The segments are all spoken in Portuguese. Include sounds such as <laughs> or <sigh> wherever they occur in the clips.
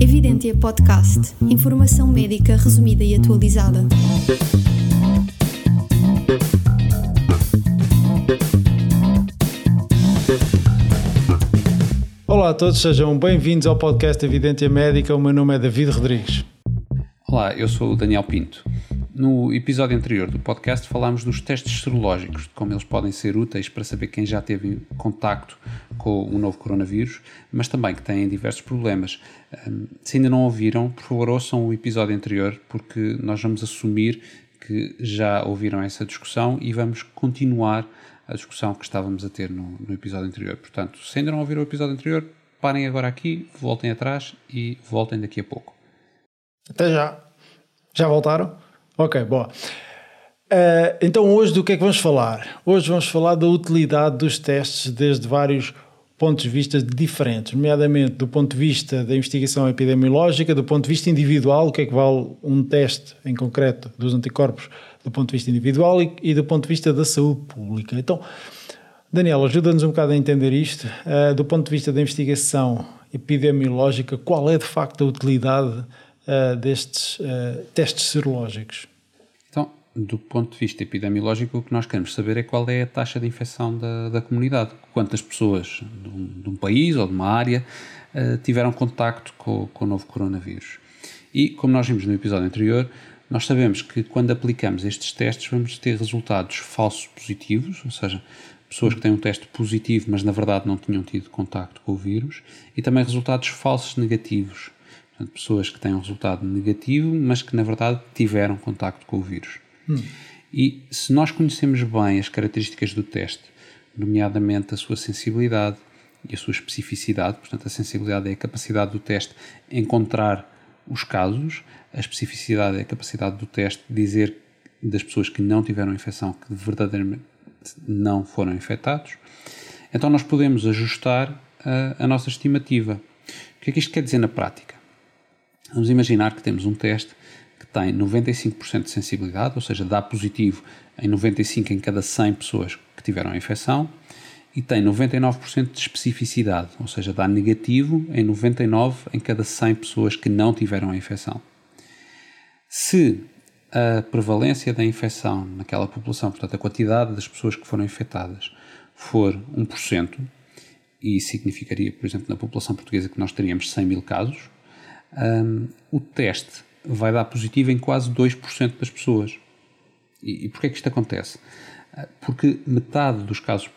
Evidência Podcast. Informação médica resumida e atualizada. Olá a todos, sejam bem-vindos ao podcast Evidência Médica. O meu nome é David Rodrigues. Olá, eu sou o Daniel Pinto. No episódio anterior do podcast falámos dos testes serológicos, de como eles podem ser úteis para saber quem já teve contacto com o novo coronavírus, mas também que têm diversos problemas. Se ainda não ouviram, por favor ouçam o episódio anterior, porque nós vamos assumir que já ouviram essa discussão e vamos continuar a discussão que estávamos a ter no, no episódio anterior. Portanto, se ainda não ouviram o episódio anterior, parem agora aqui, voltem atrás e voltem daqui a pouco. Até já. Já voltaram? Ok, boa. Uh, então, hoje do que é que vamos falar? Hoje vamos falar da utilidade dos testes desde vários pontos de vista diferentes, nomeadamente do ponto de vista da investigação epidemiológica, do ponto de vista individual, o que é que vale um teste em concreto dos anticorpos do ponto de vista individual e, e do ponto de vista da saúde pública. Então, Daniel, ajuda-nos um bocado a entender isto. Uh, do ponto de vista da investigação epidemiológica, qual é de facto a utilidade uh, destes uh, testes serológicos? Do ponto de vista epidemiológico, o que nós queremos saber é qual é a taxa de infecção da, da comunidade. Quantas pessoas de um, de um, país ou de uma área uh, tiveram contacto com, com o novo coronavírus. E, como nós vimos no episódio anterior, nós sabemos que quando aplicamos estes testes vamos ter resultados falsos positivos, ou seja, pessoas que têm um teste positivo, mas na verdade não tinham tido contacto com o vírus, e também resultados falsos negativos, Portanto, pessoas que têm um resultado negativo, mas que na verdade tiveram contacto com o vírus. Hum. E se nós conhecemos bem as características do teste, nomeadamente a sua sensibilidade e a sua especificidade, portanto, a sensibilidade é a capacidade do teste encontrar os casos, a especificidade é a capacidade do teste dizer das pessoas que não tiveram infecção que verdadeiramente não foram infectados, então nós podemos ajustar a, a nossa estimativa. O que é que isto quer dizer na prática? Vamos imaginar que temos um teste que tem 95% de sensibilidade, ou seja, dá positivo em 95 em cada 100 pessoas que tiveram a infecção, e tem 99% de especificidade, ou seja, dá negativo em 99 em cada 100 pessoas que não tiveram a infecção. Se a prevalência da infecção naquela população, portanto, a quantidade das pessoas que foram infectadas, for 1%, e significaria, por exemplo, na população portuguesa que nós teríamos 100 mil casos, um, o teste vai dar positivo em quase 2% das pessoas. E, e porquê é que isto acontece? Ah, porque metade dos, casos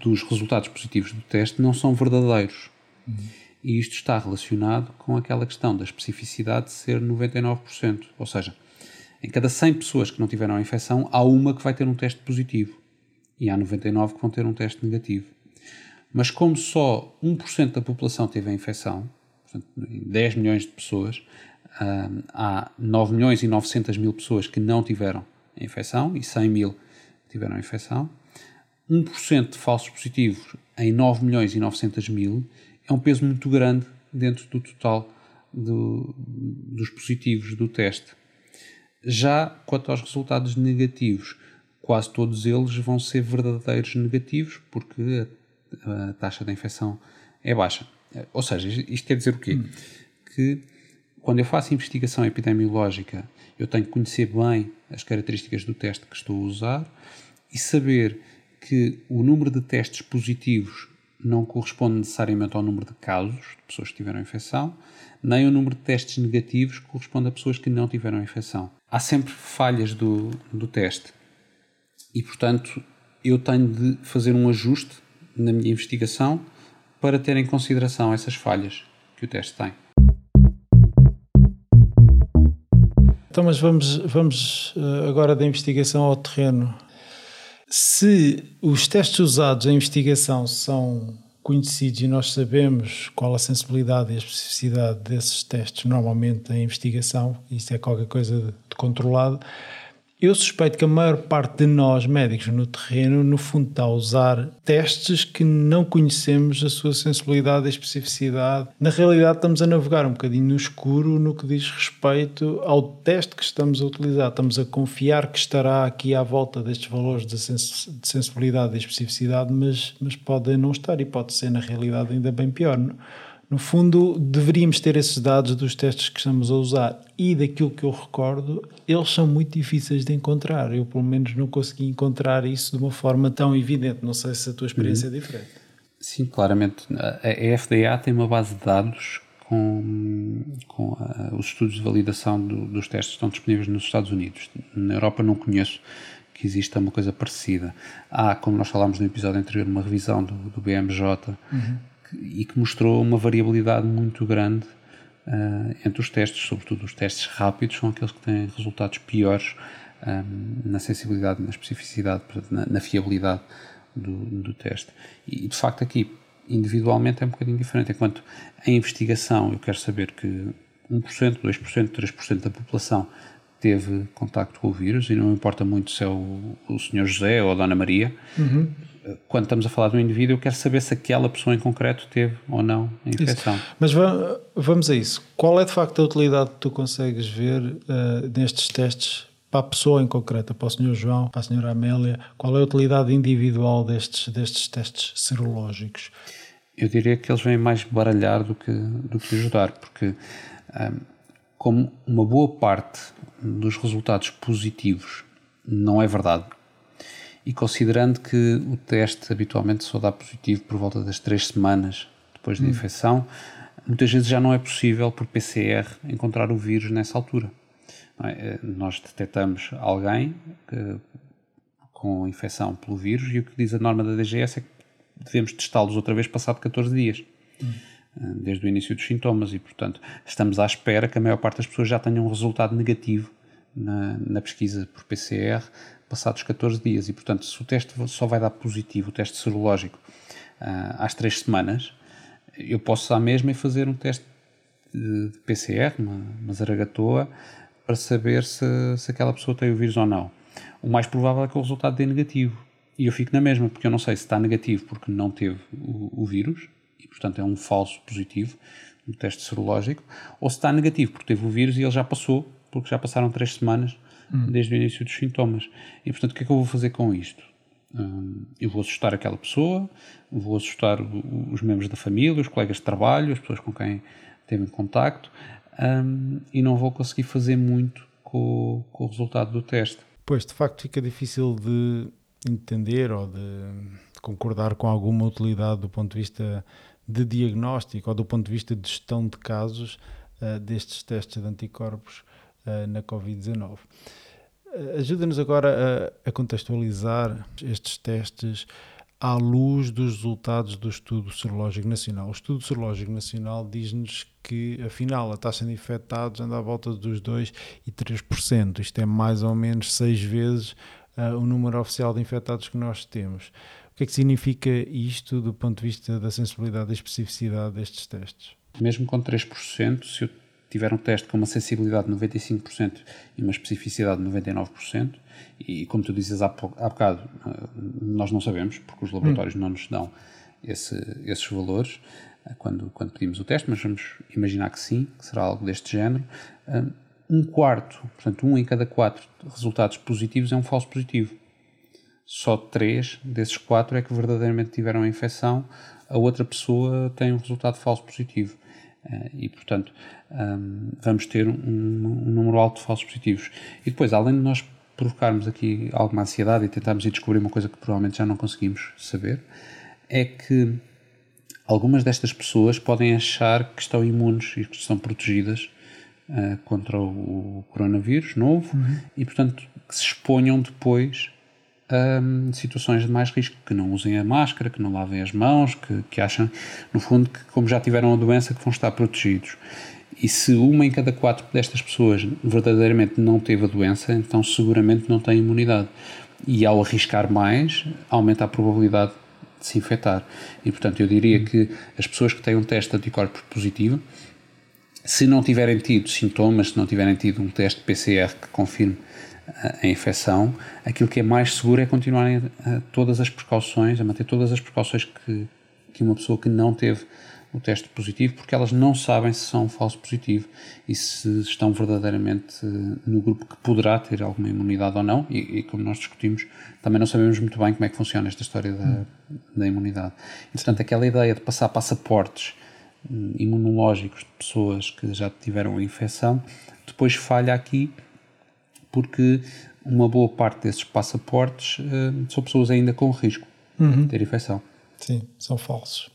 dos resultados positivos do teste não são verdadeiros. Uhum. E isto está relacionado com aquela questão da especificidade de ser 99%. Ou seja, em cada 100 pessoas que não tiveram a infecção, há uma que vai ter um teste positivo. E há 99 que vão ter um teste negativo. Mas como só 1% da população teve a infecção, portanto, em 10 milhões de pessoas, há 9 milhões e 900 mil pessoas que não tiveram a infecção e 100 mil tiveram a infecção. 1% de falsos positivos em 9 milhões e 900 mil é um peso muito grande dentro do total do, dos positivos do teste. Já quanto aos resultados negativos, quase todos eles vão ser verdadeiros negativos, porque a, a taxa de infecção é baixa. Ou seja, isto quer dizer o quê? Hum. Que quando eu faço investigação epidemiológica, eu tenho que conhecer bem as características do teste que estou a usar e saber que o número de testes positivos não corresponde necessariamente ao número de casos de pessoas que tiveram infecção, nem o número de testes negativos corresponde a pessoas que não tiveram infecção. Há sempre falhas do, do teste e, portanto, eu tenho de fazer um ajuste na minha investigação para ter em consideração essas falhas que o teste tem. Então, mas vamos, vamos eh, agora da investigação ao terreno. Se os testes usados em investigação são conhecidos e nós sabemos qual a sensibilidade e a especificidade desses testes normalmente em investigação, isso é qualquer coisa de controlado, Eu suspeito que a maior parte de nós, médicos no terreno, no fundo está a usar testes que não conhecemos a sua sensibilidade e especificidade. Na realidade, estamos a navegar um bocadinho no escuro no que diz respeito ao teste que estamos a utilizar. Estamos a confiar que estará aqui à volta destes valores de sensibilidade e especificidade, mas, mas não estar e pode ser, na realidade, ainda bem pior. No fundo, deveríamos ter esses dados dos testes que estamos a usar e daquilo que eu recordo, eles são muito difíceis de encontrar. Eu, pelo menos, não consegui encontrar isso de uma forma tão evidente. Não sei se a tua experiência uhum. é diferente. Sim, claramente. A FDA tem uma base de dados com, com uh, os estudos de validação do, dos testes que estão disponíveis nos Estados Unidos. Na Europa não conheço que exista uma coisa parecida. Há, como nós falámos no episódio anterior, uma revisão do, do BMJ uhum e que mostrou uma variabilidade muito grande uh, entre os testes, sobretudo os testes rápidos, são aqueles que têm resultados piores um, eh, na sensibilidade, na especificidade, na, na fiabilidade do, do, teste. E de facto aqui, individualmente, é um bocadinho diferente. Enquanto em investigação eu quero saber que 1%, 2%, 3% da população teve contacto com o vírus e não importa muito se é o, o Sr. José ou a Dona Maria. Uhum quando estamos a falar de um indivíduo, eu quero saber se aquela pessoa em concreto teve ou não a infecção. Isso. Mas vamos a isso. Qual é de facto a utilidade que tu consegues ver uh, nestes testes para a pessoa em concreto, para o Sr. João, para a Sra. Amélia? Qual é a utilidade individual destes, destes testes serológicos? Eu diria que eles vêm mais baralhar do que, do que ajudar, porque um, como uma boa parte dos resultados positivos não é verdade, e considerando que o teste habitualmente só dá positivo por volta das três semanas depois da hum. infecção, muitas vezes já não é possível por PCR encontrar o vírus nessa altura. É? Eh, nós detectamos alguém que, com infecção pelo vírus e o que diz a norma da DGS é que devemos testá-los outra vez passado 14 dias. Hum. Eh, desde o início dos sintomas, e portanto estamos à espera que a maior parte das pessoas já tenham um resultado negativo na, na pesquisa por PCR passados 14 dias. E, portanto, se o teste só vai dar positivo, o teste serológico, uh, às 3 semanas, eu posso à mesma fazer um teste de PCR, uma, uma zaragatoa, para saber se, se aquela pessoa tem o vírus ou não. O mais provável é que o resultado dê negativo. E eu fico na mesma, porque eu não sei se está negativo porque não teve o, o vírus, e portanto é um falso positivo, no teste serológico, ou se está negativo porque teve o vírus e ele já passou, porque já passaram 3 semanas hum. desde o início dos sintomas. E portanto, o que é que eu vou fazer com isto? Hum, eu vou assustar aquela pessoa, vou assustar os membros da família, os colegas de trabalho, as pessoas com quem teve contacto um, e não vou conseguir fazer muito com, com o resultado do teste. Pois, de facto, fica difícil de entender ou de concordar com alguma utilidade do ponto de vista de diagnóstico ou do ponto de vista de gestão de casos uh, destes testes de anticorpos uh, na Covid-19. Uh, Ajuda-nos agora a, a, contextualizar estes testes à luz dos resultados do Estudo Serológico Nacional. O Estudo Serológico Nacional diz-nos que, afinal, a taxa de infectados anda à volta dos 2% e 3%. Isto é mais ou menos seis vezes o número oficial de infectados que nós temos. O que é que significa isto do ponto de vista da sensibilidade e especificidade destes testes? Mesmo com 3%, se eu tiver um teste com uma sensibilidade de 95% e uma especificidade de 99%, e como tu dizes há, há bocado, nós não sabemos, porque os laboratórios hum. não nos dão esse, esses valores eh, quando, quando pedimos o teste, mas vamos imaginar que sim, que será algo deste género. Eh, um quarto, portanto, um em cada quatro resultados positivos é um falso positivo. Só três desses quatro é que verdadeiramente tiveram a infecção, a outra pessoa tem um resultado falso positivo. Eh, e, portanto, vamos ter um, um, número alto de falsos positivos. E depois, além de nós provocarmos aqui alguma ansiedade e tentarmos ir descobrir uma coisa que provavelmente já não conseguimos saber, é que algumas destas pessoas podem achar que estão imunes e que estão protegidas uh, contra o, coronavírus novo uhum. e, portanto, que se exponham depois um, situações de mais risco, que não usem a máscara, que não lavem as mãos, que, que acham, no fundo, que como já tiveram a doença, que vão estar protegidos. E se uma em cada quatro destas pessoas verdadeiramente não teve a doença, então seguramente não tem imunidade. E ao arriscar mais, aumenta a probabilidade de se infectar. E portanto, eu diria que as pessoas que têm um teste de anticorpos positivo, se não tiverem tido sintomas, se não tiverem tido um teste PCR que confirme a infecção, aquilo que é mais seguro é continuarem a, todas as precauções, a manter todas as precauções que, que uma pessoa que não teve o teste positivo, porque elas não sabem se são falso positivo e se estão verdadeiramente eh, no grupo que poderá ter alguma imunidade ou não, e, e como nós discutimos, também não sabemos muito bem como é que funciona esta história da, da imunidade. E, portanto, aquela ideia de passar passaportes hum, imunológicos de pessoas que já tiveram a infecção, depois falha aqui porque uma boa parte desses passaportes uh, são pessoas ainda com risco uhum. de ter infecção. Sim, são falsos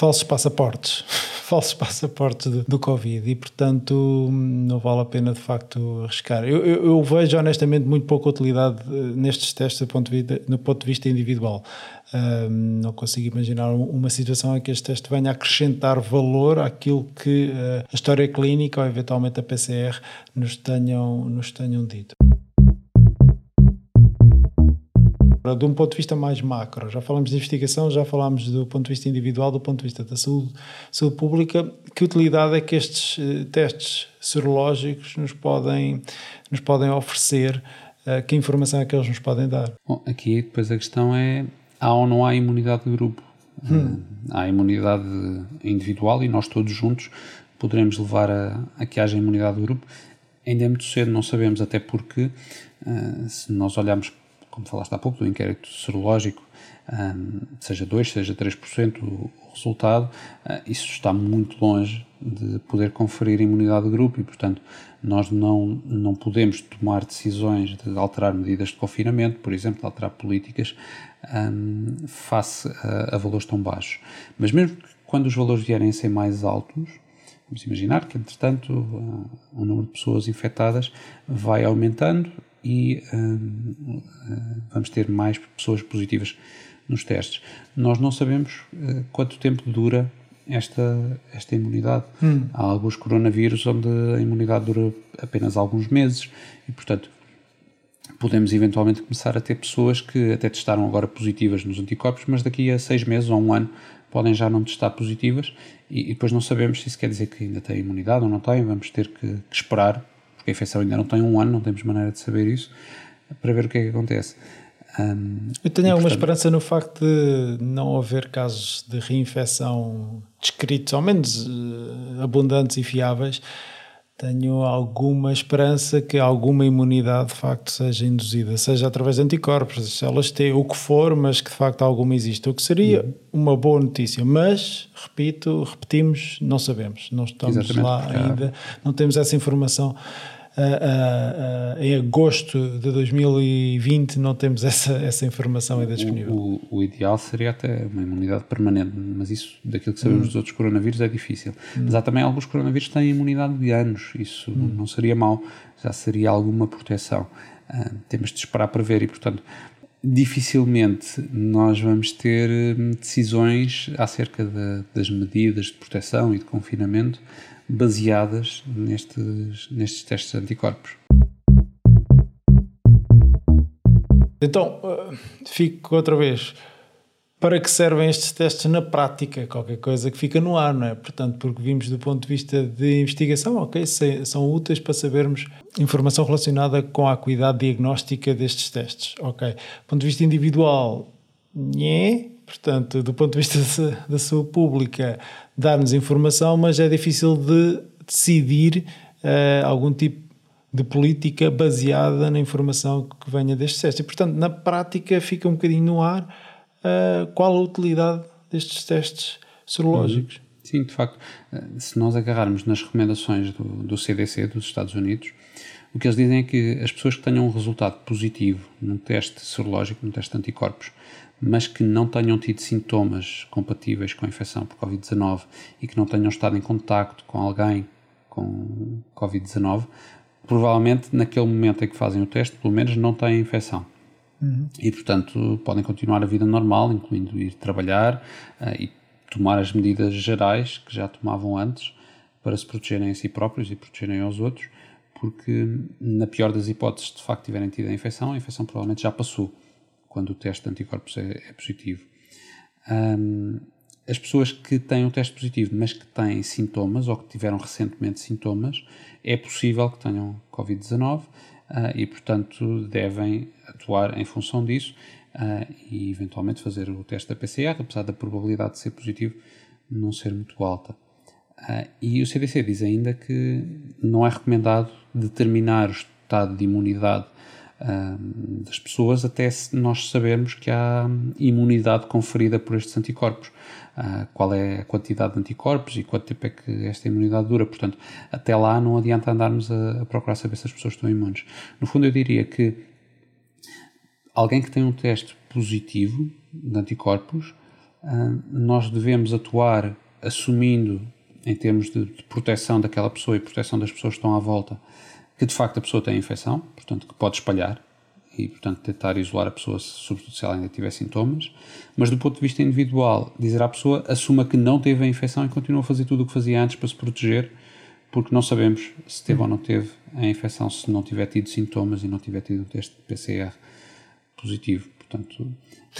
falsos passaportes, <laughs> falsos passaportes do, do, Covid e, portanto, não vale a pena de facto arriscar. Eu, eu, eu vejo honestamente muito pouca utilidade eh, nestes testes do ponto de vista, no ponto de vista individual. Um, não consigo imaginar uma situação em que este teste venha a acrescentar valor àquilo que uh, a história clínica ou eventualmente a PCR nos tenham, nos tenham dito. De um ponto de vista mais macro, já falamos de investigação, já falamos do ponto de vista individual, do ponto de vista da saúde, saúde pública. Que utilidade é que estes uh, testes serológicos nos podem, nos podem oferecer? Uh, que informação é que eles nos podem dar? Bom, aqui depois a questão é: há ou não há imunidade de grupo? Hum. Uh, há imunidade individual e nós todos juntos poderemos levar a, a que haja imunidade de grupo. Ainda é muito cedo, não sabemos, até porque se nós olharmos como falaste há pouco, do inquérito serológico, um, seja 2%, seja 3% o resultado, uh, isso está muito longe de poder conferir imunidade de grupo e, portanto, nós não, não podemos tomar decisões de alterar medidas de confinamento, por exemplo, de alterar políticas, um, face a, a, valores tão baixos. Mas mesmo quando os valores vierem a ser mais altos, vamos imaginar que, entretanto, uh, o número de pessoas infectadas vai aumentando e uh, vamos ter mais pessoas positivas nos testes. Nós não sabemos quanto tempo dura esta, esta imunidade. Hum. Há alguns coronavírus onde a imunidade dura apenas alguns meses e, portanto, podemos eventualmente começar a ter pessoas que até testaram agora positivas nos anticorpos, mas daqui a seis meses ou um ano podem já não testar positivas e, e depois não sabemos se isso quer dizer que ainda têm imunidade ou não têm, vamos ter que, que esperar porque a infecção ainda não tem um ano, não temos maneira de saber isso, para ver o que é que acontece. Um, Eu tenho alguma portanto, esperança no facto de não haver casos de reinfecção descritos, ao menos uh, abundantes e fiáveis. Tenho alguma esperança que alguma imunidade de facto seja induzida, seja através de anticorpos, células T, o que for, mas que de facto alguma existe, o que seria uhum. uma boa notícia. Mas, repito, repetimos, não sabemos, não estamos lá ainda, não temos essa informação uh, uh, em agosto de 2020 não temos <laughs> essa, essa informação ainda disponível. O, o, o, ideal seria até uma imunidade permanente, mas isso, daquilo que sabemos hum. dos outros coronavírus, é difícil. Hum. Mas há também alguns coronavírus que têm imunidade de anos, isso hum. não seria mau, já seria alguma proteção. Uh, temos de esperar para ver e, portanto, dificilmente nós vamos ter hum, decisões acerca de, das medidas de proteção e de confinamento baseadas nestes, nestes testes de anticorpos. Então, uh, fico outra vez. Para que servem estes testes na prática? Qualquer coisa que fica no ar, não é? Portanto, porque vimos do ponto de vista de investigação, ok, são úteis para sabermos informação relacionada com a acuidade diagnóstica destes testes, ok. Do ponto de vista individual, nhé, portanto, do ponto de vista da saúde pública, dar-nos informação, mas é difícil de decidir uh, algum tipo de política baseada na informação que venha destes testes. E, portanto, na prática fica um bocadinho no ar uh, qual a utilidade destes testes serológicos. Sim, de facto, eh, se nós agarrarmos nas recomendações do, do CDC dos Estados Unidos, o que eles dizem é que as pessoas que tenham um resultado positivo no teste serológico, no teste de anticorpos, mas que não tenham tido sintomas compatíveis com a infecção por Covid-19 e que não tenham estado em contacto com alguém com Covid-19, provavelmente naquele momento em que fazem o teste, pelo menos não têm infecção. Uhum. E, portanto, podem continuar a vida normal, incluindo ir trabalhar uh, e tomar as medidas gerais que já tomavam antes para se protegerem a si próprios e protegerem aos outros, porque, na pior das hipóteses, de facto tiverem tido a infecção, a infecção provavelmente já passou quando o teste de anticorpos é, é positivo. Um, as pessoas que têm um teste positivo, mas que têm sintomas ou que tiveram recentemente sintomas, é possível que tenham Covid-19. e, portanto, devem atuar em função disso e, eventualmente, fazer o teste da PCR, apesar da probabilidade de ser positivo não ser muito alta. e o CDC diz ainda que não é recomendado determinar o estado de imunidade das pessoas até nós sabermos que há imunidade conferida por estes anticorpos. Uh, qual é a quantidade de anticorpos e quanto tempo é que esta imunidade dura. Portanto, até lá não adianta andarmos a, procurar saber se as pessoas estão imunes. No fundo, eu diria que alguém que tem um teste positivo de anticorpos, uh, nós devemos atuar assumindo, em termos de proteção daquela pessoa e proteção das pessoas que estão à volta, que de facto a pessoa tem a infecção, portanto que pode espalhar e portanto tentar isolar a pessoa, sobretudo se ela ainda tiver sintomas, mas do ponto de vista individual, dizer à pessoa assuma que não teve a infecção e continua a fazer tudo o que fazia antes para se proteger, porque não sabemos se teve ou não teve a infecção se não tiver tido sintomas e não tiver tido o teste de PCR positivo. Portanto,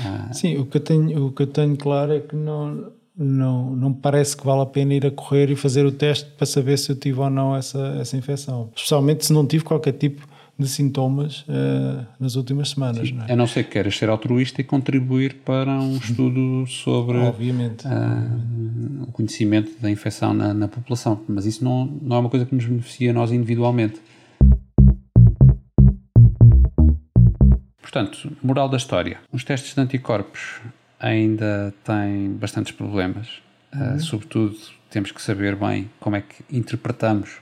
ah... Sim, o que, eu tenho, o que eu tenho claro é que não, não, não me parece que vale a pena ir a correr e fazer o teste para saber se eu tive ou não essa, essa infecção. Especialmente se não tive qualquer tipo de sintomas uh, nas últimas semanas. Sim, não é? A não ser que queiras ser altruísta e contribuir para um estudo sobre obviamente, uh, o conhecimento da infecção na, na, população. Mas isso não, não é uma coisa que nos beneficia a nós individualmente. Portanto, moral da história. Os testes de anticorpos ainda tem bastantes problemas. Ah, uhum. Uh, sobretudo, temos que saber bem como é que interpretamos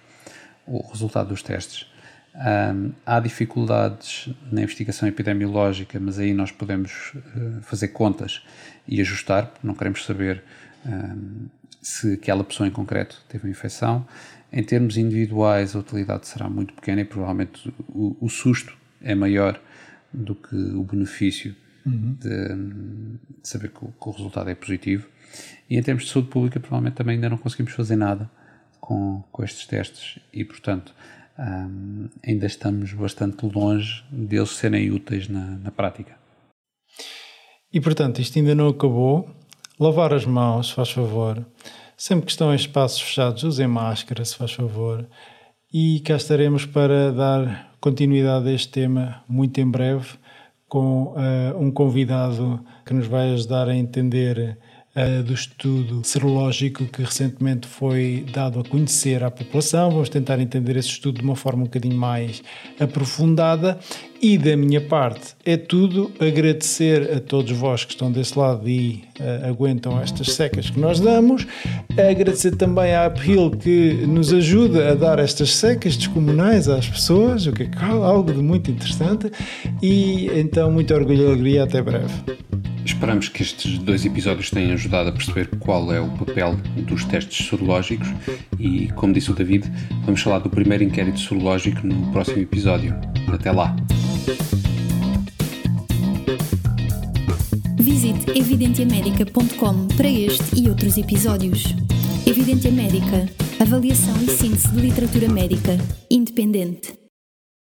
o resultado dos testes. Um, há dificuldades na investigação epidemiológica, mas aí nós podemos uh, fazer contas e ajustar, porque não queremos saber um, se aquela pessoa em concreto teve uma infecção. Em termos individuais, a utilidade será muito pequena e provavelmente o, o susto é maior do que o benefício uhum. de, de, saber que o, que o, resultado é positivo. E em termos de saúde pública, provavelmente também ainda não conseguimos fazer nada com, com estes testes e, portanto, um, ainda estamos bastante longe deles serem úteis na, na prática. E, portanto, isto ainda não acabou. Lavar as mãos, faz favor. Sempre que estão em espaços fechados, usem máscara, se faz favor. E cá estaremos para dar continuidade a este tema muito em breve com uh, um convidado que nos vai ajudar a entender uh, do estudo serológico que recentemente foi dado a conhecer à população. Vamos tentar entender esse estudo de uma forma um bocadinho mais aprofundada. E da minha parte é tudo. Agradecer a todos vós que estão desse lado e uh, aguentam estas secas que nós damos. Agradecer também à Uphill que nos ajuda a dar estas secas descomunais às pessoas, o que é algo de muito interessante. E então, muito orgulho e alegria. Até breve. Esperamos que estes dois episódios tenham ajudado a perceber qual é o papel dos testes sorológicos e, como disse o David, vamos falar do primeiro inquérito sorológico no próximo episódio. Até lá! Visite evidentiamedica.com para este e outros episódios. Evidentia Médica. Avaliação e síntese de literatura médica. Independente.